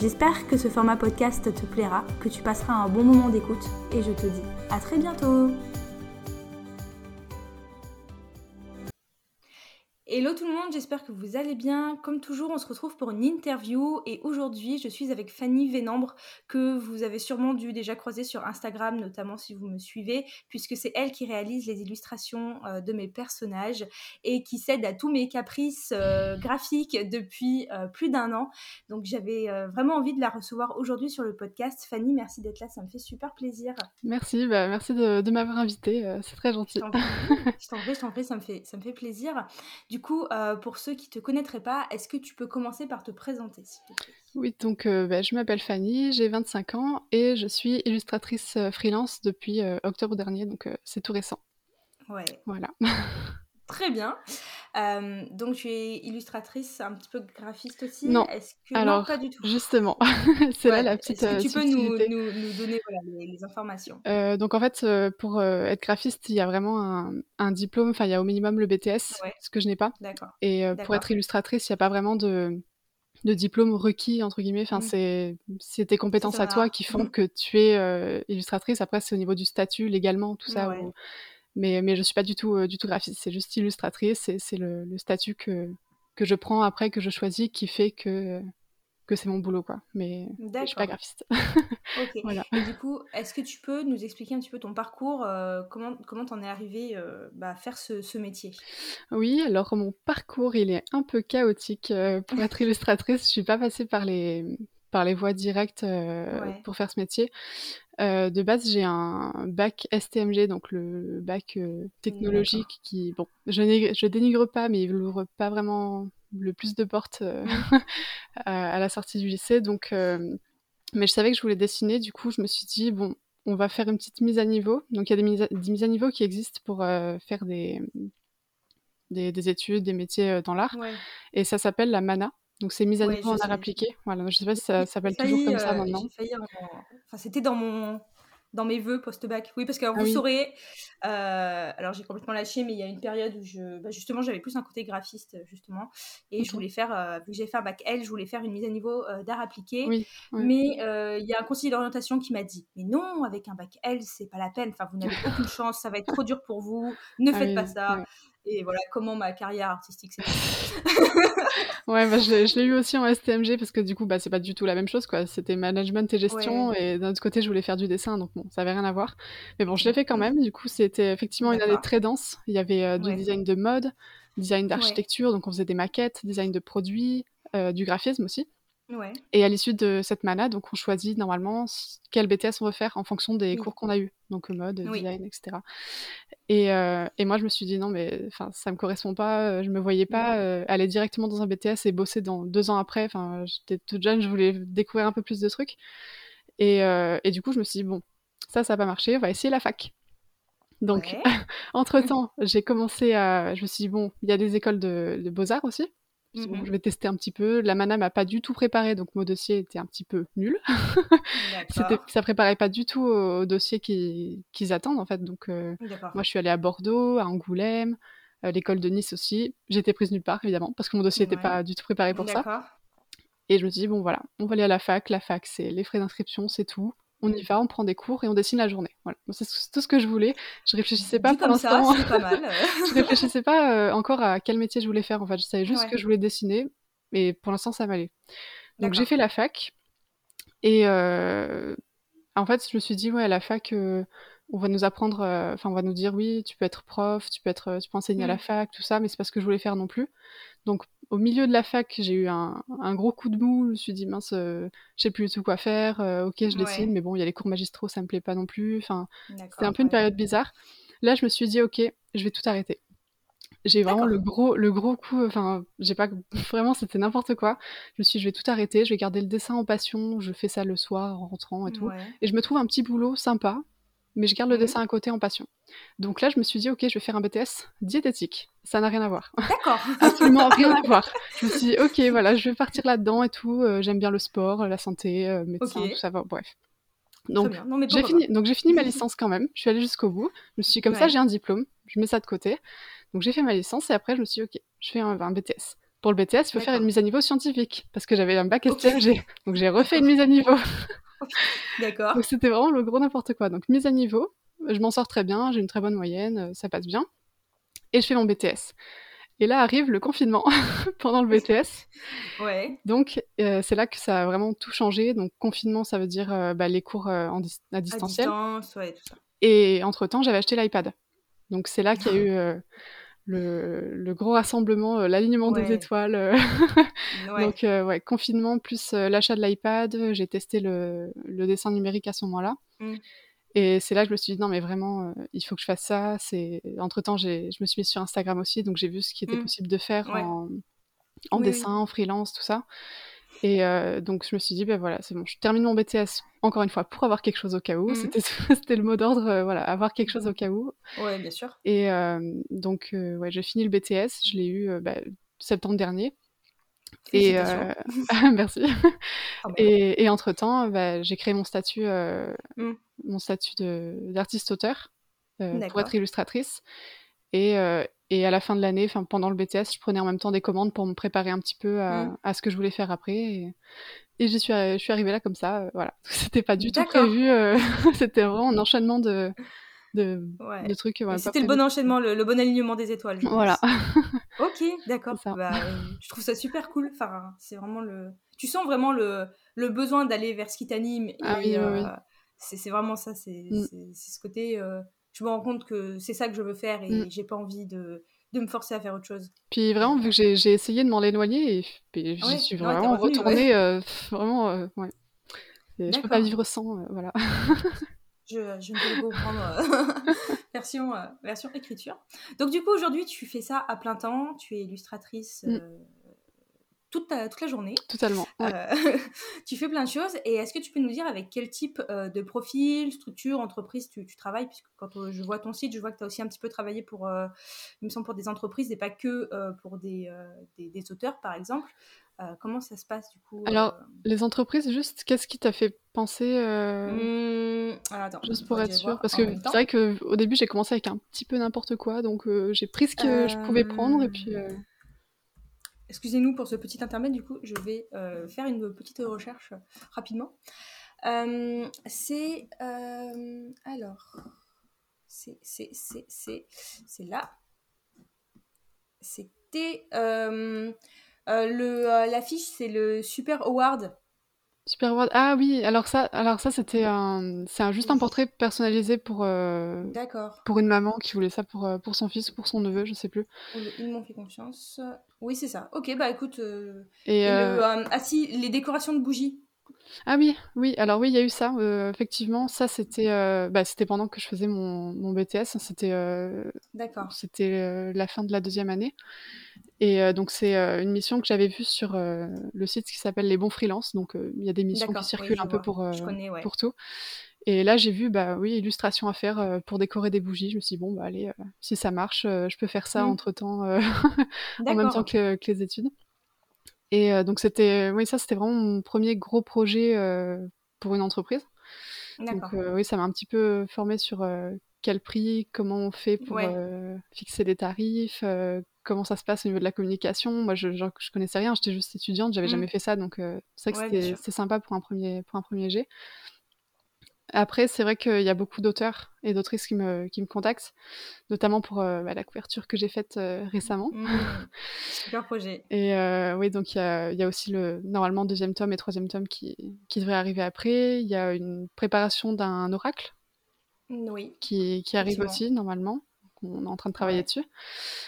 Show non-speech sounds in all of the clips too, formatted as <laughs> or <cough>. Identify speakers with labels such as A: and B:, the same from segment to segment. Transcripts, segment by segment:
A: J'espère que ce format podcast te plaira, que tu passeras un bon moment d'écoute et je te dis à très bientôt Hello tout le monde, j'espère que vous allez bien. Comme toujours, on se retrouve pour une interview et aujourd'hui, je suis avec Fanny Vénambre que vous avez sûrement dû déjà croiser sur Instagram, notamment si vous me suivez, puisque c'est elle qui réalise les illustrations euh, de mes personnages et qui cède à tous mes caprices euh, graphiques depuis euh, plus d'un an. Donc j'avais vraiment envie de la recevoir aujourd'hui sur le podcast. Fanny, merci d'être là, ça me fait super plaisir.
B: Merci, bah, merci de, m'avoir invitée, c'est très gentil. Je t'en
A: prie, je t'en prie, ça me fait, ça me fait plaisir. Du coup, euh, pour ceux qui ne te connaîtraient pas, est-ce que tu peux commencer par te présenter,
B: Oui, donc euh, bah, je m'appelle Fanny, j'ai 25 ans et je suis illustratrice euh, freelance depuis octobre dernier, donc c'est tout récent.
A: Ouais.
B: Voilà. <laughs>
A: Très bien. donc tu es illustratrice, un petit peu graphiste aussi.
B: Non. Que alors pas du tout. Justement, <laughs> c'est là la petite.
A: Est-ce que tu peux nous, donner les, informations?
B: Donc en fait, pour être graphiste, il y a vraiment un, diplôme. Enfin, il y a au minimum le BTS, ce que je n'ai pas.
A: D'accord.
B: Et pour être illustratrice, il n'y a pas vraiment de de diplôme requis entre guillemets enfin mmh. c'est tes compétences à toi qui font mmh. que tu es illustratrice après c'est au niveau du statut légalement tout ça mais, mais je suis pas du tout, euh, du tout graphiste, c'est juste illustratrice, c'est le, le, statut que, que je prends après, que je choisis, qui fait que, que c'est mon boulot, quoi. Mais je suis pas graphiste. <laughs>
A: ok. voilà. Et du coup, est-ce que tu peux nous expliquer un petit peu ton parcours, euh, comment comment t'en es arrivé euh, bah, à faire ce, ce, métier?
B: Oui, alors mon parcours, il est un peu chaotique. pour être <laughs> illustratrice, je suis pas passée par les par les voies directes pour faire ce métier. Euh, de base, j'ai un bac STMG, donc le bac euh, technologique qui, bon, je, je, dénigre pas, mais il ouvre pas vraiment le plus de portes euh, <laughs> à, la sortie du lycée. Donc, mais je savais que je voulais dessiner, du coup, je me suis dit, bon, on va faire une petite mise à niveau. Donc, il y a des mises à, des mises à niveau qui existent pour faire des, des, études, des métiers dans l'art. Et ça s'appelle la MANA. Donc c'est mise à niveau en art appliqué. Voilà, je sais pas si ça s'appelle toujours comme ça euh, maintenant.
A: Enfin, c'était dans mon dans mes vœux post-bac. Oui, parce que ah vous saurez, euh, alors j'ai complètement lâché, mais il y a une période où je, bah, justement, j'avais plus un côté graphiste, justement, et je voulais faire, euh, vu que j'ai fait un bac L, je voulais faire une mise à niveau d'art appliqué. Oui, Mais il y a un conseiller d'orientation qui m'a dit, mais non, avec un bac L, c'est pas la peine, enfin, vous n'avez <laughs> aucune chance, ça va être trop dur pour vous, ne ah faites pas ça. Et voilà comment ma carrière artistique s'est <laughs>
B: Ouais, bah, je, l'ai eu aussi en STMG parce que du coup, bah, c'est pas du tout la même chose, quoi. C'était management et gestion, et d'un autre côté, je voulais faire du dessin, donc bon, ça avait rien à voir. Mais bon, je l'ai fait quand même. Du coup, c'était effectivement une année très dense. Il y avait euh, du design de mode, design d'architecture, donc on faisait des maquettes, design de produits, euh, du graphisme aussi. Et à l'issue de cette mana, donc on choisit normalement quel BTS on veut faire en fonction des cours qu'on a eu, donc mode, design, etc. Et, euh, et, moi je me suis dit non mais enfin ça me correspond pas, euh, je me voyais pas euh, aller directement dans un BTS et bosser dans deux ans après. Enfin j'étais toute jeune, je voulais découvrir un peu plus de trucs. Et, et du coup je me suis dit bon ça ça va pas marché, on va essayer la fac. Donc <laughs> entre temps j'ai commencé à, je me suis dit bon il y a des écoles de, de beaux arts aussi. Mmh je vais tester un petit peu. La mana m'a pas du tout préparé, donc mon dossier était un petit peu nul. <laughs> ça préparait pas du tout au, dossier qu'ils attendent en fait. Donc euh, moi je suis allée à Bordeaux, à Angoulême, à l'école de Nice aussi. J'étais prise nulle part évidemment parce que mon dossier n'était pas du tout préparé pour ça. Et je me suis dit bon voilà, on va aller à la fac. La fac c'est les frais d'inscription, c'est tout on y va, on prend des cours et on dessine la journée. Voilà. C'est tout ce que je voulais. Je réfléchissais pas pour l'instant. <laughs> je réfléchissais pas euh, encore à quel métier je voulais faire. En fait, je savais juste que je voulais dessiner, mais pour l'instant, ça m'allait. Donc j'ai fait la fac et euh, en fait, je me suis dit ouais, à la fac, euh, on va nous apprendre, enfin, on va nous dire oui, tu peux être prof, tu peux être, tu peux enseigner à la mmh. fac, tout ça, mais c'est pas ce que je voulais faire non plus. Donc au milieu de la fac, j'ai eu un, gros coup de mou. Je me suis dit, mince, euh, je sais plus du tout quoi faire. Euh, ok, je dessine, mais bon, il y a les cours magistraux, ça me plaît pas non plus. Enfin, c'était un peu une période bizarre. Là, je me suis dit, ok, je vais tout arrêter. J'ai vraiment le gros, le gros coup. Enfin, j'ai pas <laughs> vraiment, c'était n'importe quoi. Je me suis, dit, je vais tout arrêter. Je vais garder le dessin en passion. Je fais ça le soir en rentrant et tout. Et je me trouve un petit boulot sympa mais je garde le
A: Mhm.
B: dessin à côté en passion. Donc là, je me suis dit, ok, je vais faire un BTS diététique. Ça n'a rien à voir.
A: D'accord. <laughs>
B: Absolument rien à voir. <laughs> Je me suis dit, ok, voilà, je vais partir là-dedans et tout. euh, J'aime bien le sport, la santé, euh, médecin, tout ça, va, bref. Donc, j'ai fini, donc j'ai fini ma <laughs> licence quand même. Je suis allée jusqu'au bout. Je me suis dit, comme ça, j'ai un diplôme. Je mets ça de côté. Donc j'ai fait ma licence et après, je me suis dit, ok, je fais un, un BTS. Pour le BTS, il faut faire une mise à niveau scientifique parce que j'avais un bac. STMG. Donc j'ai refait une mise à niveau. <laughs>
A: D'accord.
B: Donc c'était vraiment le gros n'importe quoi. Donc mise à niveau, je m'en sors très bien, j'ai une très bonne moyenne, euh, ça passe bien. Et je fais mon BTS. Et là arrive le confinement <laughs> pendant le BTS.
A: Ouais.
B: Donc euh, c'est là que ça a vraiment tout changé. Donc confinement, ça veut dire euh, bah, les cours euh, en dis- à
A: À
B: distanciel.
A: distance, ouais, tout ça.
B: Et entre-temps, j'avais acheté l'iPad. Donc c'est là qu'il y a eu euh, le, le gros rassemblement, euh, l'alignement des étoiles. euh. <laughs>
A: Ouais.
B: Donc euh, ouais, confinement plus euh, l'achat de l'iPad, j'ai testé le, le dessin numérique à ce moment-là.
A: Mm.
B: Et c'est là que je me suis dit non mais vraiment il faut que je fasse ça. C'est entre temps j'ai je me suis mise sur Instagram aussi donc j'ai vu ce qui était
A: Mm.
B: possible de faire en, en
A: Oui,
B: dessin, en freelance tout ça. Et euh, donc je me suis dit ben voilà c'est bon je termine mon BTS encore une fois pour avoir quelque chose au cas où.
A: Mhm.
B: C'était <laughs> c'était le mot d'ordre euh, voilà avoir quelque chose au cas où.
A: Ouais, bien sûr.
B: Et euh, donc ouais j'ai fini le BTS je l'ai eu bah, septembre dernier. Et euh, <laughs> merci.
A: Ah <laughs>
B: Et, et entre-temps, bah, j'ai créé mon statut, euh,
A: Mm.
B: mon statut d'artiste-auteur euh, pour être illustratrice. Et, et à la fin de l'année, enfin pendant le BTS, je prenais en même temps des commandes pour me préparer un petit peu à,
A: Mm.
B: à ce que je voulais faire après. Et, et j'y suis, je suis arrivée là comme ça. euh, voilà, <laughs> c'était pas du tout prévu. euh, <laughs> c'était vraiment un enchaînement de, de,
A: Ouais.
B: de trucs. ouais,
A: C'était le bon enchaînement, le, le bon alignement des étoiles. je
B: Voilà. <laughs>
A: Ok, d'accord. Bah, euh, je trouve ça super cool. Enfin, c'est vraiment le. Tu sens vraiment le, le besoin d'aller vers ce qui t'anime.
B: Ah oui, oui, oui.
A: euh, C'est vraiment ça. C'est
B: Mm.
A: ce côté. Je me rends compte que c'est ça que je veux faire et
B: Mm.
A: j'ai pas envie de, de me forcer à faire autre chose.
B: Puis vraiment, vu que j'ai essayé de m'en éloigner, et, puis j'y
A: Ouais,
B: suis
A: non,
B: vraiment retournée, euh, vraiment, euh, ouais. Et je peux pas vivre sans, euh, voilà. <laughs>
A: Je, je ne peux comprendre. euh, <laughs> version, euh, version écriture. Donc, du coup, aujourd'hui, tu fais ça à plein temps. Tu es illustratrice
B: Mm.
A: Toute, ta- toute la journée.
B: Totalement. ouais.
A: Euh, <laughs> tu fais plein de choses. Et est-ce que tu peux nous dire avec quel type euh, de profil, structure, entreprise tu, tu travailles? Puisque quand euh, je vois ton site, je vois que tu as aussi un petit peu travaillé pour, il me semble, pour des entreprises et pas que pour des, des, des auteurs, par exemple. Comment ça se passe du coup
B: Alors, Les entreprises, juste, qu'est-ce qui t'a fait penser,
A: alors, attends,
B: juste pour être sûr? Parce que c'est vrai qu'au début, j'ai commencé avec un petit peu n'importe quoi, donc j'ai pris ce que je pouvais prendre, et puis...
A: Excusez-nous pour ce petit intermède, du coup, je vais euh, faire une petite recherche rapidement. Euh, c'est. euh, alors. C'est. C'est. C'est. C'est. Là. C'était. le, l'affiche, c'est le Super Award.
B: Super Award. Ah oui, alors ça, alors ça c'était un, c'est un, juste un portrait personnalisé pour, euh,
A: D'accord.
B: pour une maman qui voulait ça pour, euh, pour son fils ou pour son neveu, je sais plus.
A: Ils m'ont fait confiance. Oui, c'est ça. Ok, bah écoute. euh,
B: Et,
A: et
B: euh,
A: le, euh, ah si, les décorations de bougies.
B: Ah oui, oui, alors oui, il y a eu ça, euh, effectivement, ça c'était euh, bah, c'était pendant que je faisais mon, mon BTS, c'était euh,
A: D'accord.
B: c'était la fin de la deuxième année. Et donc c'est une mission que j'avais vue sur le site qui s'appelle Les Bons Freelances, donc il y a des missions
A: D'accord,
B: qui
A: oui,
B: circulent
A: je
B: un peu
A: vois.
B: pour,
A: Je connais, ouais.
B: pour tout. Et là j'ai vu, bah oui, illustration à faire pour décorer des bougies, je me suis dit, bon, bah allez, si ça marche, je peux faire ça
A: Mm.
B: entre-temps, euh, <laughs> en même temps que les études. Et euh, donc c'était, oui, ça c'était vraiment mon premier gros projet euh, pour une entreprise. Donc euh, oui, ça m'a un petit peu formé sur quel prix, comment on fait pour
A: Ouais.
B: fixer des tarifs, comment ça se passe au niveau de la communication. Moi, je, je, je connaissais rien, j'étais juste étudiante, j'avais
A: Mm.
B: jamais fait ça, donc c'est vrai que
A: Ouais,
B: c'était sympa pour un premier, pour un premier jet. Après, c'est vrai qu'il y a beaucoup d'auteurs et d'autrices qui me, qui me contactent, notamment pour euh, bah, la couverture que j'ai faite euh, récemment.
A: Mm. <laughs> Super projet.
B: Et euh, oui, donc il y a, il y a aussi le normalement deuxième tome et troisième tome qui, qui devraient arriver après. Il y a une préparation d'un oracle
A: Oui,
B: qui, qui arrive aussi normalement. On est en train de travailler
A: Ouais.
B: dessus.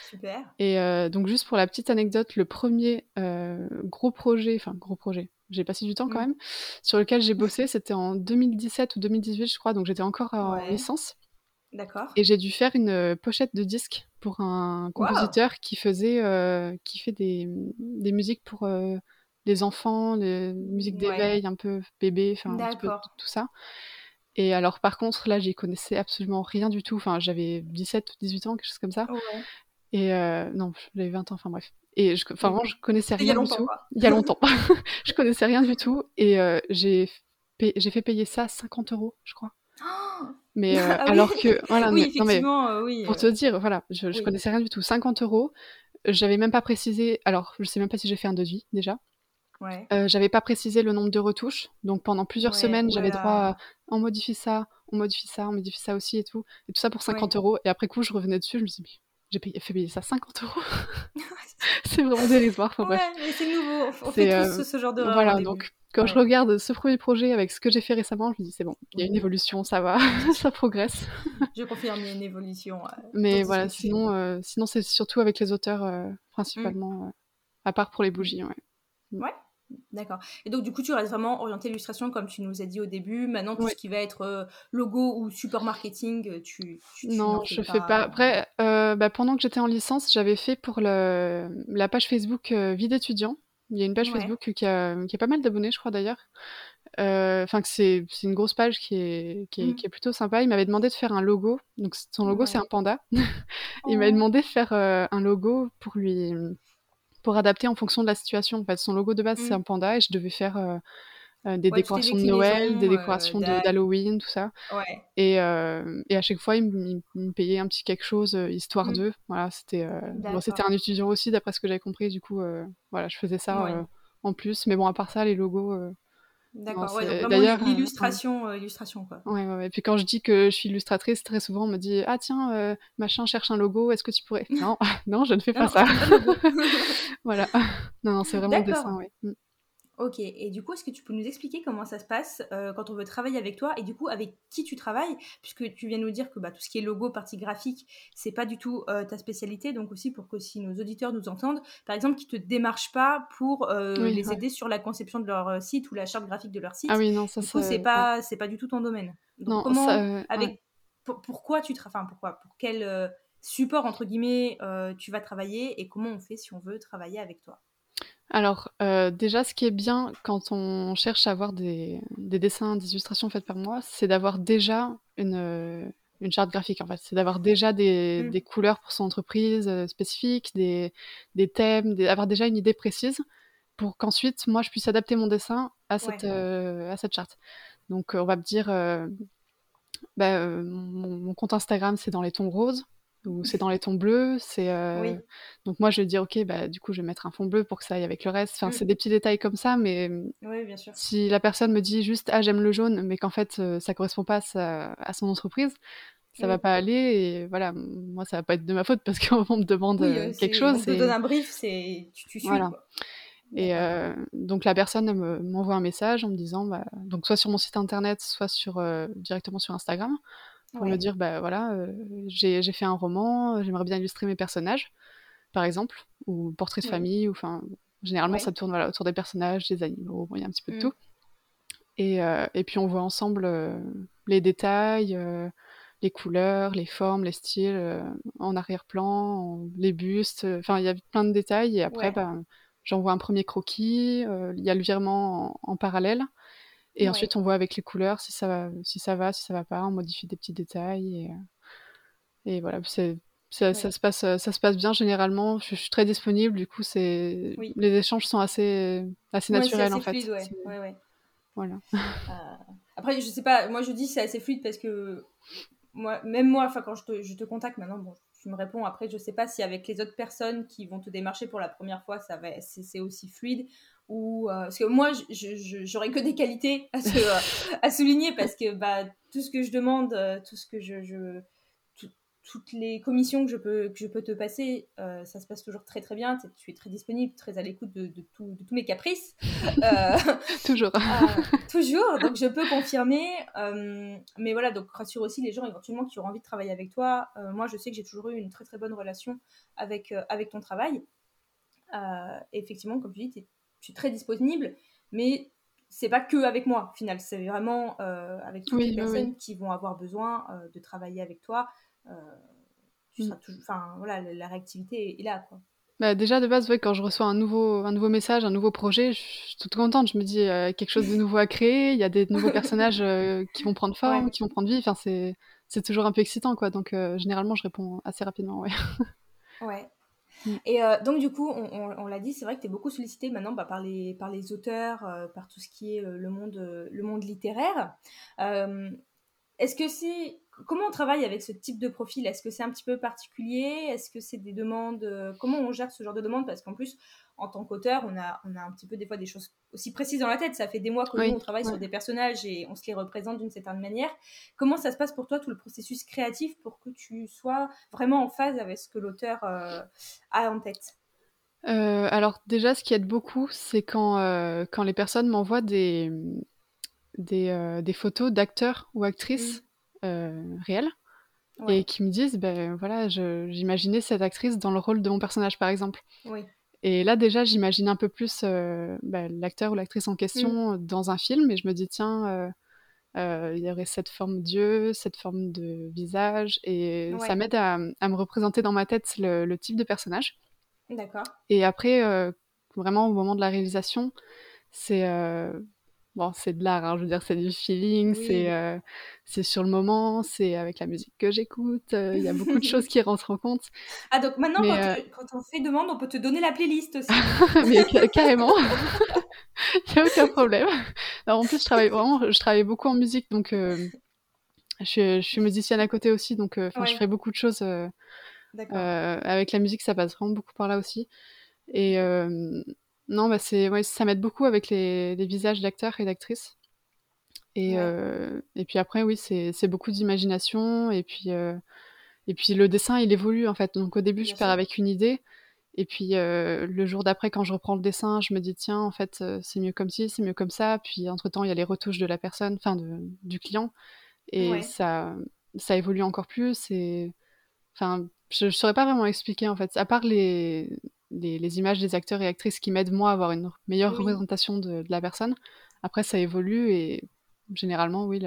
A: super.
B: Et donc juste pour la petite anecdote, le premier gros projet, enfin gros projet, j'ai passé du temps quand
A: Mm.
B: même, sur lequel j'ai bossé, c'était en 2017 ou 2018 je crois, donc j'étais encore en
A: Ouais.
B: licence.
A: D'accord.
B: Et j'ai dû faire une euh, pochette de disque pour un compositeur qui faisait, euh, qui fait des, des musiques pour euh, les enfants, les musiques
A: Ouais.
B: d'éveil, un peu bébé, enfin un petit peu
A: D'accord.
B: tout ça. Et alors, par contre, là, j'y connaissais absolument rien du tout. Enfin, j'avais 17 ou 18 ans, quelque chose comme ça. Et euh, non, j'avais 20 ans, enfin bref. Et je, enfin, vraiment, je connaissais rien du tout. Il y a longtemps. <laughs> je connaissais rien du tout. Et euh, j'ai fait payer ça 50 euros, je crois. <gasps> mais euh, ah alors que, voilà,
A: oui, non, mais, euh, oui,
B: pour te dire, voilà, je, je connaissais rien du tout. 50 euros, j'avais même pas précisé, alors je sais même pas si j'ai fait un devis déjà. Ouais. J'avais pas précisé le nombre de retouches, donc pendant plusieurs semaines, j'avais droit à on modifie ça, on modifie ça, on modifie ça aussi et tout, et tout ça pour 50 euros. Et après coup, je revenais dessus, je me suis dit, j'ai payé, fait payer ça 50 euros. <laughs> <laughs> c'est vraiment dérisoire. Enfin,
A: ouais, mais c'est nouveau. On fait tous ce genre de.
B: Voilà, donc quand je regarde ce premier projet avec ce que j'ai fait récemment, je me dis c'est bon, il y a une évolution, ça va, <laughs> ça progresse.
A: je confirme, il y a une évolution. Euh,
B: Mais voilà, sinon, euh, sinon c'est surtout avec les auteurs euh, principalement, mm. à part pour les bougies. Ouais.
A: Mm. ouais. D'accord. Et donc, du coup, tu restes vraiment orienté illustration, comme tu nous as dit au début. Maintenant, tout ce qui va être logo ou support marketing, tu.
B: non, je fais pas. Après, bah, pendant que j'étais en licence, j'avais fait pour le... la page Facebook Vie d'étudiant. Il y a une page Facebook qui a, qui a pas mal d'abonnés, je crois d'ailleurs. Euh, enfin, c'est une grosse page qui est, qui est, mmh. qui est plutôt sympa. Il m'avait demandé de faire un logo. Donc, son logo, c'est un panda. <laughs> il m'avait oh. demandé de faire euh, un logo pour lui. Pour adapter en fonction de la situation. En fait, son logo de base, c'est mmh. un panda et je devais faire. Euh, euh, des décorations de Noël, des décorations d'Halloween, tout ça. Ouais. Et, et, à chaque fois, il me, payait un petit quelque chose, histoire mmh. d'eux. Voilà, c'était bon, c'était un étudiant aussi, d'après ce que j'avais compris. Du coup, voilà, je faisais ça en plus. Mais bon, à part ça, les logos.
A: D'accord, d'ailleurs l'illustration, illustration quoi.
B: Ouais, ouais, Et puis quand je dis que je suis illustratrice, très souvent on me dit ah tiens machin cherche un logo, est-ce que tu pourrais Non, <laughs> non, je ne fais pas ça. <laughs> voilà. Non, non, c'est vraiment le dessin, ouais.
A: Ok, et du coup, est-ce que tu peux nous expliquer comment ça se passe euh, quand on veut travailler avec toi et du coup avec qui tu travailles? Puisque tu viens nous dire que bah, tout ce qui est logo, partie graphique, c'est pas du tout euh, ta spécialité. Donc aussi pour que si nos auditeurs nous entendent, par exemple, qui te démarchent pas pour euh, les aider sur la conception de leur site ou la charte graphique de leur site.
B: Ah oui, non, ça
A: c'est pas, c'est pas du tout ton domaine. Donc non, comment, avec, pourquoi tu travailles, enfin pourquoi, pour quel support entre guillemets tu vas travailler et comment on fait si on veut travailler avec toi?
B: Alors, euh, déjà, ce qui est bien quand on cherche à avoir des, dessins, des illustrations faites par moi, c'est d'avoir déjà une, euh, une charte graphique, en fait. C'est d'avoir déjà des, mmh. couleurs pour son entreprise euh, spécifique, des, thèmes, d'avoir déjà une idée précise pour qu'ensuite, moi, je puisse adapter mon dessin à cette, à cette charte. Donc, on va me dire, bah, mon, compte Instagram, c'est dans les tons roses c'est dans les tons bleus. C'est euh, donc moi je vais dire ok bah du coup je vais mettre un fond bleu pour que ça aille avec le reste. Enfin c'est mmh. des petits détails comme ça, mais
A: bien sûr.
B: si la personne me dit juste ah j'aime le jaune, mais qu'en fait euh, ça correspond pas à, son entreprise, ça va pas aller et voilà moi ça va pas être de ma faute parce <laughs> qu'on me demande euh, quelque chose. On
A: te donne un brief, c'est tu, tu suis. Voilà.
B: Et donc la personne m'envoie un message en me disant, bah, donc soit sur mon site internet, soit sur, directement sur Instagram, pour me dire bah voilà euh, j'ai fait un roman j'aimerais bien illustrer mes personnages par exemple ou portrait de famille ou enfin généralement ça tourne voilà, autour des personnages des animaux il y a un petit peu de mmh. tout. Et, euh, et, puis on voit ensemble euh, les détails les couleurs les formes les styles en arrière-plan les bustes enfin il y a plein de détails. Et après bah, j'envoie un premier croquis il y a le virement en parallèle et ensuite, on voit avec les couleurs si ça va, si ça va, si ça va pas. On modifie des petits détails. Et, euh, et voilà, c'est, ça, ça, se passe, ça se passe bien généralement. Je, suis très disponible. Du coup, c'est, les échanges sont assez, assez naturels en fait.
A: Fluide, ouais. Ouais,
B: Voilà.
A: Euh, après, je sais pas. Moi, je dis c'est assez fluide parce que moi, même moi, enfin, quand je te, je te contacte maintenant, bon, tu me réponds. Après, je sais pas si avec les autres personnes qui vont te démarcher pour la première fois, ça va, c'est aussi fluide ou euh, parce que moi j'aurais que des qualités à, euh, <laughs> à, souligner parce que bah, tout ce que je demande euh, tout ce que je, je toutes les commissions que je peux que je peux te passer ça se passe toujours très très bien. Tu es très disponible très à l'écoute de, de, tous mes caprices. <laughs>
B: Toujours.
A: toujours. Donc je peux confirmer. Mais voilà donc rassure aussi les gens éventuellement qui auront envie de travailler avec toi. Moi je sais que j'ai toujours eu une très très bonne relation avec avec ton travail. Effectivement comme tu dis suis très disponible, mais c'est pas que avec moi, au final. C'est vraiment euh, avec toutes les personnes qui vont avoir besoin euh, de travailler avec toi. Euh, tu mm. seras toujours, enfin voilà, la, réactivité est là, quoi.
B: bah, déjà de base, ouais, quand je reçois un nouveau, un nouveau message, un nouveau projet, je suis toute contente. Je me dis quelque chose de <laughs> nouveau à créer. Il y a des nouveaux personnages <laughs> qui vont prendre forme, qui vont prendre vie. Enfin, c'est, c'est toujours un peu excitant, quoi. Donc généralement, je réponds assez rapidement, ouais. <laughs>
A: Ouais. Mm. Et donc du coup, on, l'a dit, c'est vrai que tu es beaucoup sollicité maintenant bah, par, les, par les auteurs, par tout ce qui est le, monde, le monde littéraire. Est-ce que c'est comment on travaille avec ce type de profil? Est-ce que c'est un petit peu particulier? Est-ce que c'est des demandes euh, Comment on gère ce genre de demandes? Parce qu'en plus, en tant qu'auteur, on a, on a un petit peu des fois des choses aussi précises dans la tête. Ça fait des mois que nous, on travaille sur des personnages et on se les représente d'une certaine manière. Comment ça se passe pour toi, tout le processus créatif, pour que tu sois vraiment en phase avec ce que l'auteur euh, a en tête?
B: Euh, alors déjà, ce qui aide beaucoup, c'est quand, quand les personnes m'envoient des, des, des photos d'acteurs ou actrices euh, réelles et qui me disent ben voilà j'imaginais cette actrice dans le rôle de mon personnage par exemple et là déjà j'imagine un peu plus euh, ben, l'acteur ou l'actrice en question mm. dans un film et je me dis tiens euh, il y aurait cette forme d'yeux, cette forme de visage, et ça m'aide à, me représenter dans ma tête le, type de personnage.
A: D'accord.
B: Et après, vraiment au moment de la réalisation, c'est bon, c'est de l'art, hein, je veux dire, c'est du feeling, c'est euh, c'est sur le moment, c'est avec la musique que j'écoute, euh, il y a beaucoup de <laughs> choses qui rentrent en compte.
A: Ah, donc maintenant, quand, euh quand, on fait demande, on peut te donner la playlist <laughs> aussi.
B: Mais <laughs> carrément, il n'y a aucun problème. Alors, en plus, je travaille vraiment, je travaille beaucoup en musique, donc je, je, suis musicienne à côté aussi, donc je fais beaucoup de choses. avec la musique, ça passe vraiment beaucoup par là aussi. Et non, bah c'est, ouais, ça m'aide beaucoup avec les, les visages d'acteurs et d'actrices. Et, euh, et puis après, oui, c'est, c'est beaucoup d'imagination. Et puis, euh, et puis le dessin, il évolue en fait. Donc au début, je pars avec une idée. Et puis euh, le jour d'après, quand je reprends le dessin, je me dis tiens, en fait, c'est mieux comme ci, c'est mieux comme ça. Puis entre temps, il y a les retouches de la personne, enfin du client, et ça, ça évolue encore plus. Et enfin, je, ne saurais pas vraiment expliquer en fait. À part les, les, images des acteurs et actrices qui m'aident moi à avoir une meilleure représentation de, la personne. Après, ça évolue et généralement, oui,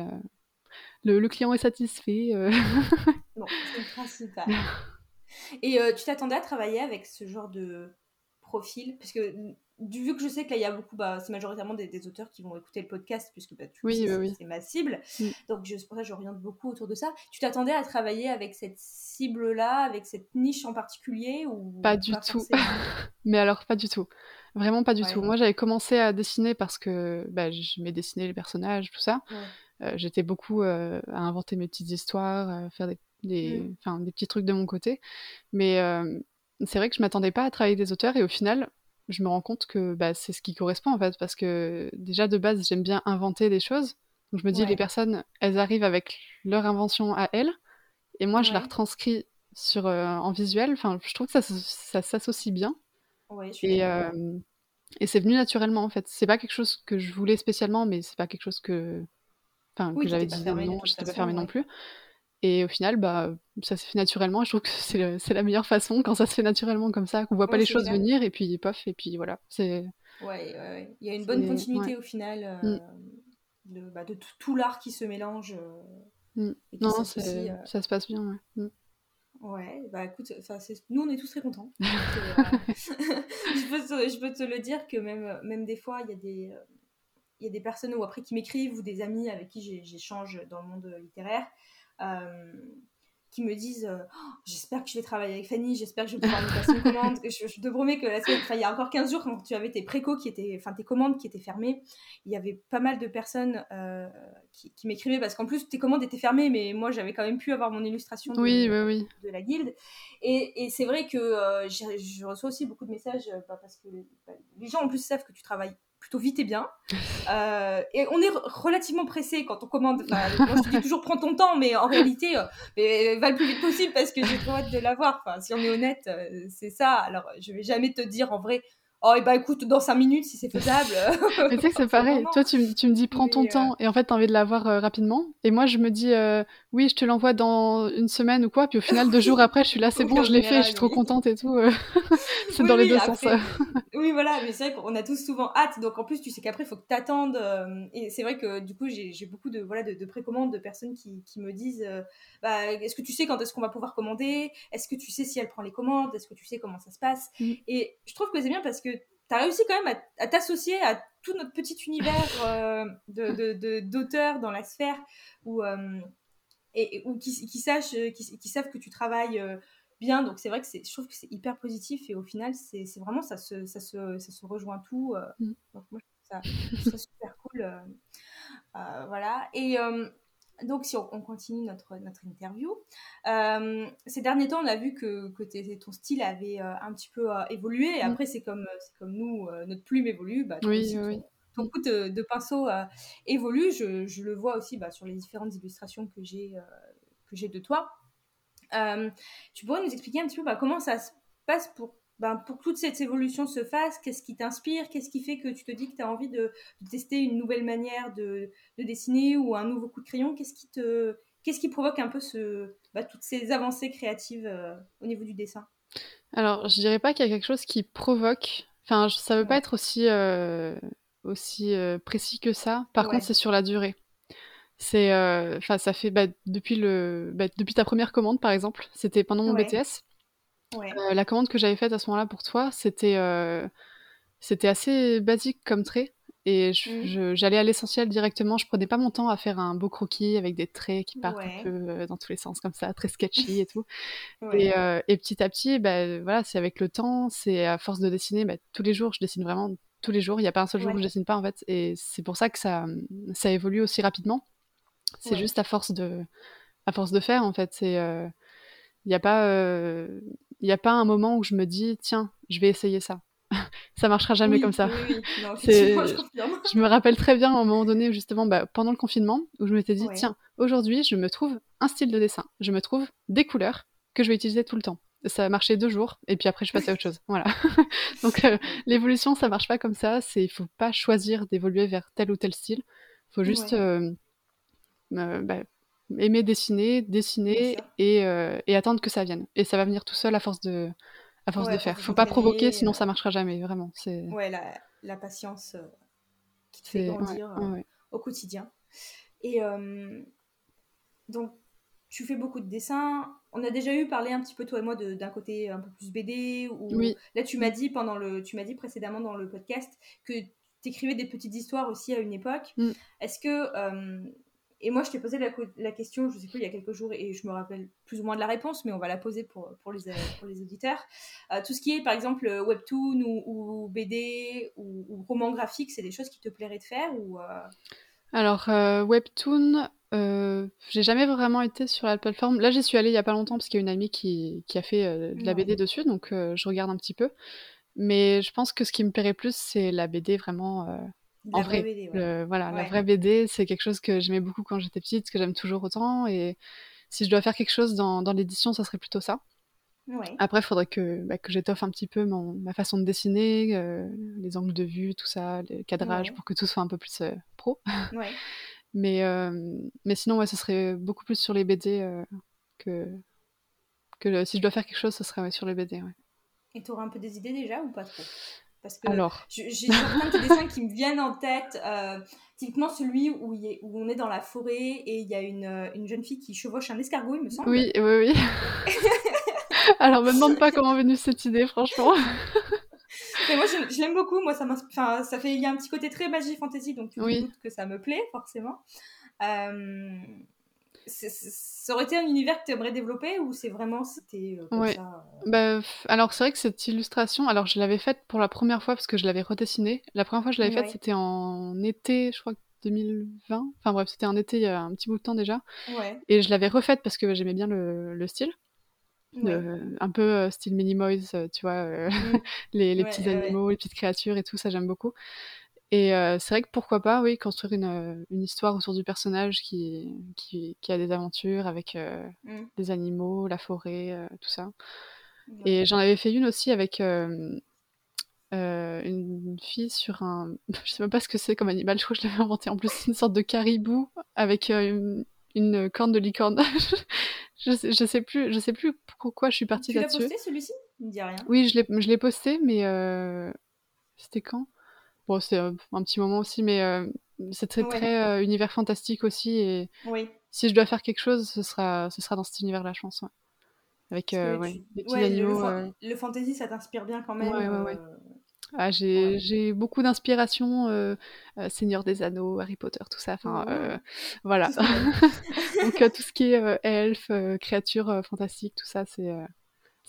B: le, client est satisfait. Euh. <laughs>
A: bon, c'est le principal. <laughs> Et euh, tu t'attendais à travailler avec ce genre de profil? Parce que du, vu que je sais que là, il y a beaucoup, bah, c'est majoritairement des, auteurs qui vont écouter le podcast, puisque bah, oui, c'est ma cible. Mm. Donc, je, pour ça, j'oriente beaucoup autour de ça. Tu t'attendais à travailler avec cette cible-là, avec cette niche en particulier ou
B: Pas du tout. <laughs> Mais alors, pas du tout. Vraiment pas du tout. Moi, j'avais commencé à dessiner parce que bah, j'aimais dessiner les personnages, tout ça. Euh, j'étais beaucoup euh, à inventer mes petites histoires, à faire des, des, mm. des petits trucs de mon côté. Mais euh, c'est vrai que je m'attendais pas à travailler des auteurs et au final, je me rends compte que bah, c'est ce qui correspond en fait, parce que déjà de base, j'aime bien inventer des choses. Donc je me dis, les personnes, elles arrivent avec leur invention à elles, et moi je la retranscris sur, euh, en visuel. Enfin, je trouve que ça, ça s'associe bien. et, euh, et c'est venu naturellement en fait. C'est pas quelque chose que je voulais spécialement, mais c'est pas quelque chose que, enfin, que j'avais dit non, je pas fermée non plus. Et au final, bah, ça s'est fait naturellement. Je trouve que <laughs> c'est la meilleure façon quand ça se fait naturellement comme ça, qu'on voit pas les choses venir et puis pof, et puis voilà.
A: C'est. Ouais, ouais, il y a une bonne continuité au final euh, mm. de, bah, de, tout, l'art qui se mélange. Euh,
B: mm. non, euh. ça se passe bien. Ouais. Mm.
A: Ouais, bah écoute, nous on est tous très contents. <laughs> <laughs> je, peux te, je, peux te, le dire que même, même des fois, il y a des, il y a des personnes ou après qui m'écrivent ou des amis avec qui j'échange dans le monde littéraire euh, qui me disent euh, oh, j'espère que je vais travailler avec Fanny, j'espère que je vais pouvoir me passer une commande. <laughs> Je, te promets que la semaine, il y a encore 15 jours, quand tu avais tes précos qui étaient, enfin tes commandes qui étaient fermées, il y avait pas mal de personnes euh, qui, m'écrivaient parce qu'en plus tes commandes étaient fermées, mais moi j'avais quand même pu avoir mon illustration de,
B: oui, oui, oui.
A: de la guilde. Et, et c'est vrai que je reçois aussi beaucoup de messages bah, parce que bah, les gens en plus savent que tu travailles plutôt vite et bien. Euh, et on est relativement pressé quand on commande. moi, je dis toujours prends ton temps, mais en réalité, euh, euh, va le plus vite possible parce que j'ai trop hâte de l'avoir. Enfin, si on est honnête, c'est ça. Alors, je vais jamais te dire en vrai, Oh, et bah écoute, dans 5 minutes, si c'est faisable. <laughs>
B: mais tu sais que c'est <laughs> pareil. Toi, tu, me dis, prends ton temps, et en fait, t'as envie de l'avoir rapidement. Et moi, je me dis, oui, je te l'envoie dans une semaine ou quoi. Puis au final, deux jours après, je suis là, c'est <laughs> bon, je l'ai fait, je suis trop contente et tout. c'est dans les deux sens.
A: oui, voilà, mais c'est vrai qu'on a tous souvent hâte. Donc en plus, tu sais qu'après, il faut que tu attendes. et c'est vrai que du coup, j'ai beaucoup de, voilà, de, précommandes de personnes qui, qui me disent bah, est-ce que tu sais quand est-ce qu'on va pouvoir commander? Est-ce que tu sais si elle prend les commandes? Est-ce que tu sais comment ça se passe? Mmh. Et je trouve que c'est bien parce que tu as réussi quand même à, t'associer à tout notre petit univers euh, de, d'auteurs dans la sphère où, euh, et, qui, qui, sachent, qui, savent que tu travailles euh, bien. Donc c'est vrai que c'est, je trouve que c'est hyper positif et au final, c'est, vraiment ça se, ça, se, ça se rejoint tout. Mm. Donc moi, je trouve ça, super cool. voilà. Et donc, si on, continue notre, notre interview, euh, ces derniers temps, on a vu que, que ton style avait euh, un petit peu euh, évolué. Et mm. après, c'est comme, comme nous, notre plume évolue. Bah, oui, oui. Ton, coup de, pinceau évolue. Je, je, le vois aussi bah, sur les différentes illustrations que j'ai j'ai de toi. tu pourrais nous expliquer un petit peu bah, comment ça se passe pour ben, pour que toute cette évolution se fasse, qu'est-ce qui t'inspire Qu'est-ce qui fait que tu te dis que tu as envie de, tester une nouvelle manière de, dessiner ou un nouveau coup de crayon Qu'est-ce qui, te, qu'est-ce qui provoque un peu ce, bah, toutes ces avancées créatives euh, au niveau du dessin?
B: Alors, je dirais pas qu'il y a quelque chose qui provoque. Enfin, ça veut pas être aussi, euh, aussi euh, précis que ça. Par contre, c'est sur la durée. C'est, enfin, ça fait bah, depuis le, bah, depuis ta première commande, par exemple. C'était pendant mon BTS. Euh, la commande que j'avais faite à ce moment-là pour toi, c'était euh, c'était assez basique comme trait. Et mmh. j'allais à l'essentiel directement. Je prenais pas mon temps à faire un beau croquis avec des traits qui partent un peu euh, dans tous les sens comme ça, très sketchy <laughs> et tout. Et, et, petit à petit, bah, voilà, c'est avec le temps, c'est à force de dessiner. Bah, tous les jours, je dessine vraiment tous les jours. Il n'y a pas un seul jour où je dessine pas en fait. Et c'est pour ça que ça, ça évolue aussi rapidement. C'est juste à force de, à force de faire en fait. Il n'y a pas, il n'y a pas un moment où je me dis, tiens, je vais essayer ça. <laughs> ça marchera jamais comme ça. Oui, <laughs> je, me rappelle très bien à un moment donné, justement, bah, pendant le confinement, où je m'étais dit, tiens, aujourd'hui, je me trouve un style de dessin, je me trouve des couleurs que je vais utiliser tout le temps. Ça a marché deux jours, et puis après, je passe à autre chose. Voilà. <laughs> Donc, euh, l'évolution, ça marche pas comme ça. C'est, il faut pas choisir d'évoluer vers tel ou tel style. Il faut juste euh, euh, bah, aimer dessiner, dessiner et, euh, et, attendre que ça vienne. Et ça va venir tout seul à force de, à force de faire. Faut pas provoquer, sinon ça marchera jamais, vraiment. C'est...
A: Ouais, la, la patience euh, qui te fait grandir euh, au quotidien. Et donc, tu fais beaucoup de dessins. On a déjà eu parlé un petit peu toi et moi d'un côté un peu plus BD. Ou oui. là, tu m'as dit pendant le, tu m'as dit précédemment dans le podcast que tu écrivais des petites histoires aussi à une époque. Mm. Est-ce que et moi, je t'ai posé la, question, je sais plus, il y a quelques jours, et je me rappelle plus ou moins de la réponse, mais on va la poser pour, pour, les, pour les auditeurs. Euh, tout ce qui est, par exemple, webtoon ou, BD ou, roman graphique, c'est des choses qui te plairaient de faire ou, euh?
B: Alors, euh, webtoon, j'ai jamais vraiment été sur la plateforme. Là, j'y suis allée il y a pas longtemps parce qu'il y a une amie qui, qui a fait de la BD dessus, donc je regarde un petit peu. Mais je pense que ce qui me plairait plus, c'est la BD vraiment en vrai, voilà, la vraie BD, c'est quelque chose que j'aimais beaucoup quand j'étais petite, que j'aime toujours autant. Et si je dois faire quelque chose dans, dans l'édition, ça serait plutôt ça. Après, il faudrait que, bah, que j'étoffe un petit peu mon, ma façon de dessiner, euh, les angles de vue, tout ça, le cadrage, pour que tout soit un peu plus euh, pro. <laughs> mais, euh, mais sinon, ouais, ce serait beaucoup plus sur les BD que, que si je dois faire quelque chose, ce serait sur les BD.
A: Et tu auras un peu des idées déjà ou pas trop? Parce que j'ai <laughs> certains de dessins qui me viennent en tête. Euh, typiquement celui où, il où, on est dans la forêt et il y a une, euh, une, jeune fille qui chevauche un escargot, il me semble.
B: Oui, oui, oui. <laughs> Alors, me demande pas comment est venue cette idée, franchement. <laughs>
A: Mais moi, je, l'aime beaucoup. Moi, ça, enfin, ça fait, il y a un petit côté très magie fantasy, donc tu oui. que ça me plaît, forcément. Euh, ça aurait été un univers que tu aimerais développer ou c'est vraiment c'était euh, ouais. ça
B: euh? Bah, alors c'est vrai que cette illustration, alors je l'avais faite pour la première fois parce que je l'avais redessinée. La première fois que je l'avais faite, c'était en été, je crois 2020. Enfin bref, c'était en été il y a un petit bout de temps déjà. Ouais. Et je l'avais refaite parce que j'aimais bien le, le style. un peu euh, style Minimoys, tu vois, <laughs> les, les petits animaux, les petites créatures et tout, ça j'aime beaucoup. Et euh, c'est vrai que pourquoi pas, oui, construire une, euh, une histoire autour du personnage qui, qui, qui a des aventures avec euh, mmh. des animaux, la forêt, tout ça. Et j'en avais fait une aussi avec une fille sur un. <laughs> Je sais même pas ce que c'est comme animal, je crois que je l'avais inventé. En plus, c'est une sorte de caribou avec une, corne de licorne. <laughs> je, sais, je sais plus, je sais plus pourquoi je suis partie là-dessus.
A: Tu l'as posté celui-ci? Il me dit rien.
B: Oui, je l'ai posté, mais c'était quand? Bon, c'est un petit moment aussi, mais c'est très, très univers fantastique aussi. Et
A: oui.
B: si je dois faire quelque chose, ce sera, ce sera dans cet univers-là, je pense. Avec des petits animaux.
A: Le, fantasy, ça t'inspire bien quand même.
B: Ah, j'ai beaucoup d'inspiration, Seigneur des Anneaux, Harry Potter, tout ça. Enfin, mmh. voilà. <laughs> Donc tout ce qui est elfes, créatures fantastiques, tout ça, c'est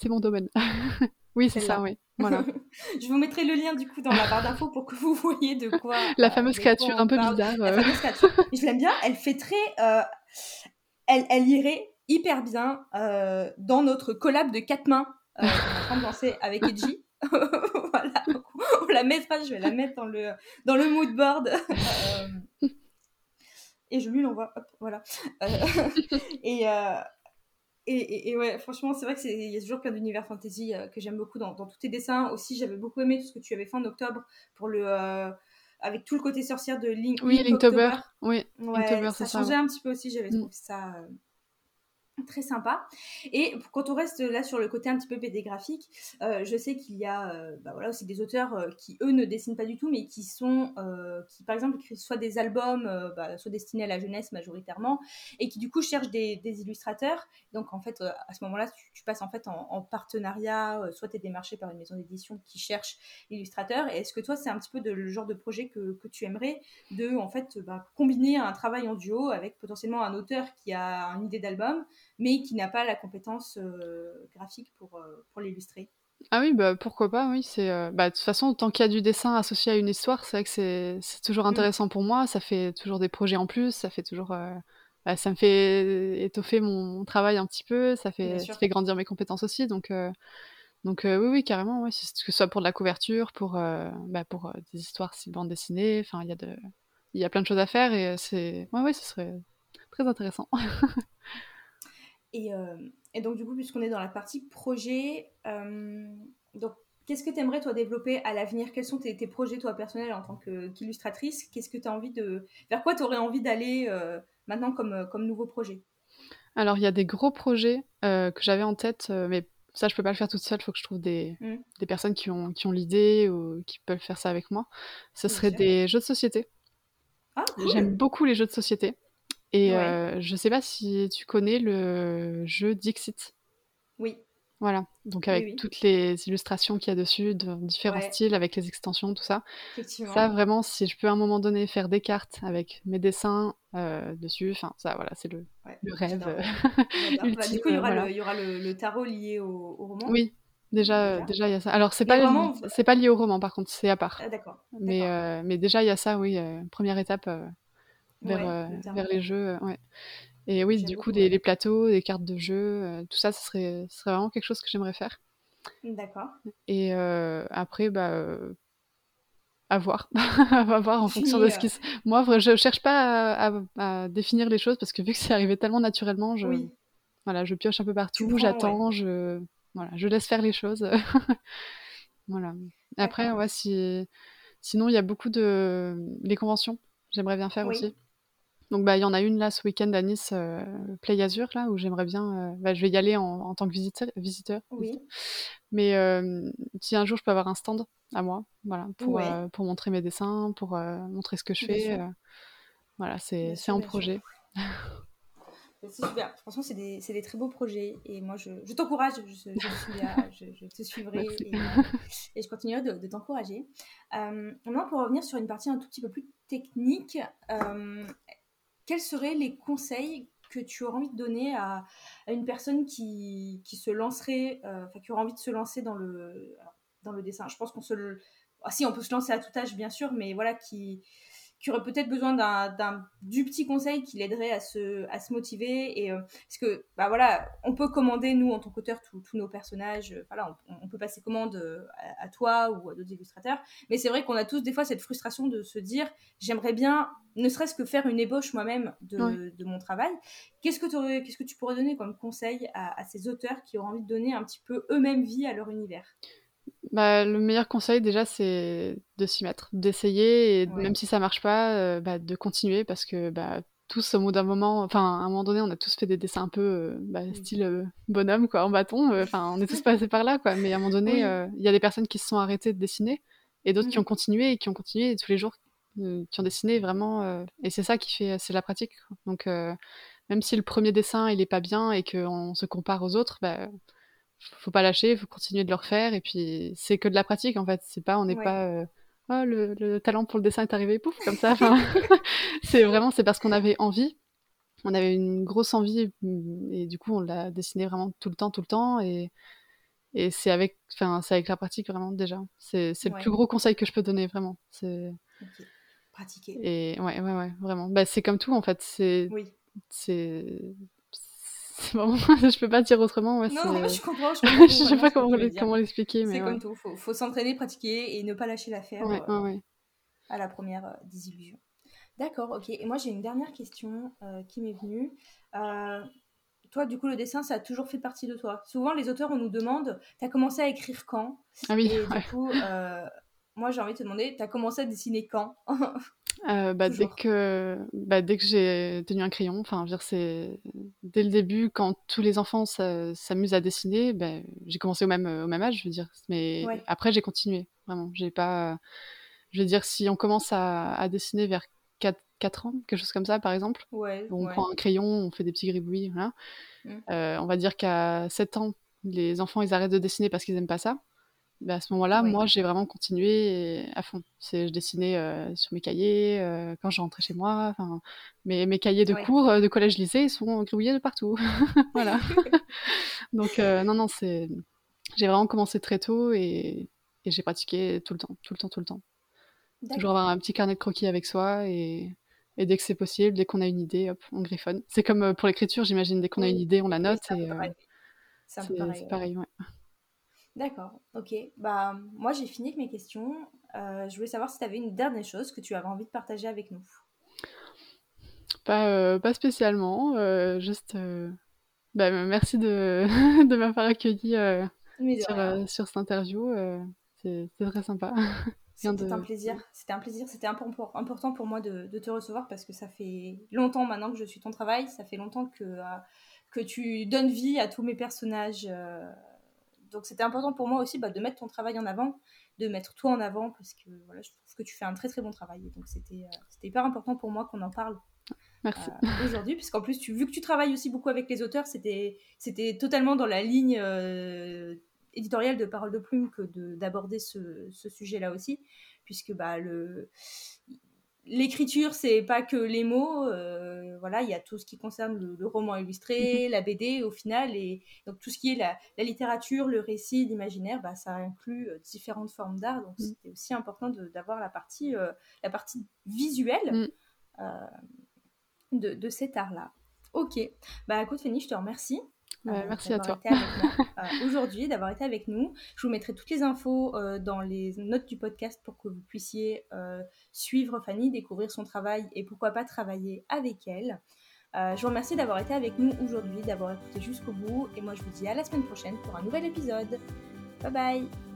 B: c'est mon domaine. <laughs> oui, c'est ça, oui. Voilà. <laughs>
A: je vous mettrai le lien du coup dans la barre d'infos pour que vous <laughs> voyez de quoi.
B: La euh, fameuse créature un peu bizarre. La
A: fameuse créature. je l'aime bien. Elle fait très. Euh, elle, elle irait hyper bien euh, dans notre collab de quatre mains qu'on est en train de lancer avec Edgy. <laughs> voilà. On la mettra. Je vais la mettre dans le dans le mood board. et je lui l'envoie. Voilà. et et, ouais, franchement, c'est vrai qu'il y a toujours plein d'univers fantasy euh, que j'aime beaucoup dans, tous tes dessins. Aussi, j'avais beaucoup aimé tout ce que tu avais fait en octobre pour le, euh, avec tout le côté sorcière de Link.
B: Oui, Linktober. Oui,
A: Linktober, ça changeait un petit peu aussi. J'avais mm. trouvé ça euh, très sympa. Et quand on reste là sur le côté un petit peu pédégraphique, euh, je sais qu'il y a euh, bah voilà, aussi des auteurs euh, qui, eux, ne dessinent pas du tout, mais qui sont, qui par exemple, écrivent soit des albums, bah, soit destinés à la jeunesse majoritairement, et qui du coup cherchent des, illustrateurs. Donc en fait, à ce moment-là, tu, passes en fait en, partenariat, soit tu es démarché par une maison d'édition qui cherche illustrateurs. Et est-ce que toi, c'est un petit peu le genre de projet que, que tu aimerais, de en fait bah, combiner un travail en duo avec potentiellement un auteur qui a une idée d'album, mais qui n'a pas la compétence euh, graphique pour, euh, pour l'illustrer.
B: Ah oui, bah, pourquoi pas, oui. C'est, euh, bah, de toute façon, tant qu'il y a du dessin associé à une histoire, c'est vrai que c'est, c'est toujours mm. intéressant pour moi. Ça fait toujours des projets en plus, ça fait toujours... Bah, ça me fait étoffer mon, travail un petit peu, ça fait, ça fait grandir mes compétences aussi. Donc, donc oui, oui, carrément, ouais, que ce soit pour de la couverture, pour, bah, pour des histoires, si bande dessinée, enfin, il y, a de, il y a plein de choses à faire et c'est... Ouais, ouais, ce serait très intéressant. <laughs>
A: Euh, et, donc, du coup, puisqu'on est dans la partie projet, euh, donc, qu'est-ce que tu aimerais, toi, développer à l'avenir? Quels sont tes, projets, toi, personnels en tant qu'illustratrice? Qu'est-ce que tu as envie de. Vers quoi tu aurais envie d'aller euh, maintenant comme, comme nouveau projet?
B: Alors, il y a des gros projets que j'avais en tête, mais ça, je peux pas le faire toute seule. Il faut que je trouve des, mmh. des personnes qui ont, qui ont l'idée ou qui peuvent faire ça avec moi. Ce serait des jeux de société.
A: Ah,
B: J'aime beaucoup les jeux de société. Et euh, je sais pas si tu connais le jeu Dixit.
A: Oui.
B: Voilà, donc avec toutes les illustrations qu'il y a dessus, de différents styles, avec les extensions, tout ça. Ça, vraiment, si je peux à un moment donné faire des cartes avec mes dessins euh, dessus, enfin, ça, voilà, c'est le, le rêve.
A: Ultime, <laughs> bah, du coup, il y aura, le, il y aura le, tarot lié au, roman
B: Oui, déjà, déjà, il y a ça. Alors, c'est pas, c'est pas lié au roman, par contre, c'est à part.
A: Ah, d'accord.
B: Mais, euh, mais déjà, il y a ça, oui, première étape vers, euh, vers les jeux. Ouais. Et oui, du coup, des, les plateaux, des cartes de jeu, euh, tout ça, ce serait, ce serait vraiment quelque chose que j'aimerais faire.
A: D'accord.
B: Et euh, après, bah, à voir. <laughs> à voir en fonction de ce qui se... Moi, je cherche pas à, à, définir les choses parce que vu que c'est arrivé tellement naturellement, je, voilà, je pioche un peu partout, j'attends, je, voilà, je laisse faire les choses. <laughs> voilà. Après, ouais, si... sinon, il y a beaucoup de... Les conventions, j'aimerais bien faire aussi. Donc bah il y en a une là ce week-end à Nice, euh, Play Azure là où j'aimerais bien. Euh, bah, je vais y aller en, tant que visiteur. visiteur
A: oui.
B: Mais euh, si un jour je peux avoir un stand à moi, voilà, pour, pour montrer mes dessins, pour montrer ce que je fais. voilà, c'est un projet.
A: C'est super. Franchement, c'est des, des, très beaux projets. Et moi, je, je t'encourage. Je, je, <laughs> je, te suivrai et, <laughs> et, je continuerai de, de t'encourager. maintenant, pour revenir sur une partie un tout petit peu plus technique, quels seraient les conseils que tu aurais envie de donner à, une personne qui, qui se lancerait, euh, qui aurait envie de se lancer dans le, dans le dessin? Je pense qu'on se. Ah, si, on peut se lancer à tout âge, bien sûr, mais voilà, qui, qui aurait peut-être besoin d'un du petit conseil qui l'aiderait à se, à se motiver et euh, parce que bah voilà on peut commander nous en tant qu'auteur tous nos personnages euh, voilà on, peut passer commande euh, à, toi ou à d'autres illustrateurs. Mais c'est vrai qu'on a tous des fois cette frustration de se dire j'aimerais bien ne serait-ce que faire une ébauche moi-même de, de, mon travail. Qu'est-ce que qu'est-ce que tu pourrais donner comme conseil à, à, ces auteurs qui auraient envie de donner un petit peu eux-mêmes vie à leur univers?
B: Bah, le meilleur conseil déjà c'est de s'y mettre, d'essayer et même si ça marche pas, euh, bah, de continuer parce que bah, tous au bout d'un moment, enfin à un moment donné, on a tous fait des dessins un peu euh, bah, style euh, bonhomme quoi, en bâton. Enfin, on est tous <laughs> passés par là quoi. Mais à un moment donné, il y a des personnes qui se sont arrêtées de dessiner et d'autres qui mmh. ont continué et qui ont continué tous les jours, qui ont dessiné vraiment. et c'est ça qui fait, c'est la pratique. Donc même si le premier dessin il est pas bien et qu'on se compare aux autres, bah, faut pas lâcher, faut continuer de le refaire. Et puis c'est que de la pratique en fait. C'est pas, on n'est pas euh, oh, le, talent pour le dessin est arrivé, pouf, comme ça. <laughs> c'est vraiment, c'est parce qu'on avait envie. On avait une grosse envie et du coup on l'a dessiné vraiment tout le temps, tout le temps. Et, et c'est avec, enfin, c'est avec la pratique vraiment déjà. C'est, le plus gros conseil que je peux donner vraiment. C'est
A: pratiquer.
B: Et ouais, ouais, ouais, vraiment. Bah, c'est comme tout en fait. C'est, oui. c'est Bon, <laughs> je peux pas dire autrement.
A: non, je comprends. Je, <laughs>
B: je sais pas comment, comment l'expliquer.
A: C'est comme tout. Faut, faut s'entraîner, pratiquer et ne pas lâcher l'affaire euh, à la première euh, désillusion. D'accord, ok. Et moi, j'ai une dernière question euh, qui m'est venue. toi, du coup, le dessin, ça a toujours fait partie de toi. Souvent, les auteurs, on nous demande, tu as commencé à écrire quand?
B: Ah oui.
A: Et du coup, moi, j'ai envie de te demander, tu as commencé à dessiner quand? <laughs>
B: Euh, bah, dès que, bah, dès que j'ai tenu un crayon, enfin, c'est dès le début, quand tous les enfants s'amusent à dessiner, bah, j'ai commencé au même, au même âge, je veux dire. Mais après, j'ai continué, vraiment. J'ai pas, je veux dire, si on commence à, à dessiner vers 4, 4, ans, quelque chose comme ça, par exemple,
A: on
B: prend un crayon, on fait des petits gribouillis, voilà. Mmh. Euh, on va dire qu'à 7 ans, les enfants, ils arrêtent de dessiner parce qu'ils aiment pas ça. Bah, à ce moment-là, moi, j'ai vraiment continué à fond. C'est, je dessinais euh, sur mes cahiers euh, quand je rentrais chez moi. Mes, mes cahiers de cours euh, de collège-lycée sont gribouillés de partout. <laughs> voilà. <laughs> Donc, non, non, c'est... j'ai vraiment commencé très tôt et, et, j'ai pratiqué tout le temps, tout le temps, tout le temps. Toujours avoir un petit carnet de croquis avec soi et, et dès que c'est possible, dès qu'on a une idée, hop, on griffonne. C'est comme pour l'écriture, j'imagine, dès qu'on a une idée, on la note. et, c'est, pareil, pareil ouais.
A: D'accord, ok. Bah, moi, j'ai fini avec mes questions. Euh, je voulais savoir si tu avais une dernière chose que tu avais envie de partager avec nous.
B: Pas, euh, pas spécialement, euh, juste bah, merci de, <laughs> de m'avoir accueilli sur, sur, cette interview. C'est très sympa. <laughs>
A: C'était un plaisir. C'était un plaisir. C'était important pour moi de, de, te recevoir parce que ça fait longtemps maintenant que je suis ton travail. Ça fait longtemps que, que tu donnes vie à tous mes personnages donc c'était important pour moi aussi bah, de mettre ton travail en avant, de mettre toi en avant, parce que voilà, je trouve que tu fais un très très bon travail. donc c'était euh, c'était hyper important pour moi qu'on en parle
B: Merci.
A: Euh, aujourd'hui, puisqu'en plus, tu, vu que tu travailles aussi beaucoup avec les auteurs, c'était totalement dans la ligne euh, éditoriale de Parole de Plume que d'aborder ce, ce sujet-là aussi, puisque bah, le, l'écriture, c'est pas que les mots. Euh, voilà, il y a tout ce qui concerne le, roman illustré, mhm. la BD au final, et donc tout ce qui est la, littérature, le récit, l'imaginaire, bah, ça inclut euh, différentes formes d'art. Donc mhm. c'était aussi important d'avoir la partie, euh, la partie visuelle mhm. de, de, cet art-là. Ok, bah écoute Fanny, je te remercie.
B: Euh, merci à toi. <laughs>
A: Euh, aujourd'hui, d'avoir été avec nous. Je vous mettrai toutes les infos euh, dans les notes du podcast pour que vous puissiez suivre Fanny, découvrir son travail et pourquoi pas travailler avec elle. je vous remercie d'avoir été avec nous aujourd'hui, d'avoir écouté jusqu'au bout. Et moi, je vous dis à la semaine prochaine pour un nouvel épisode. Bye bye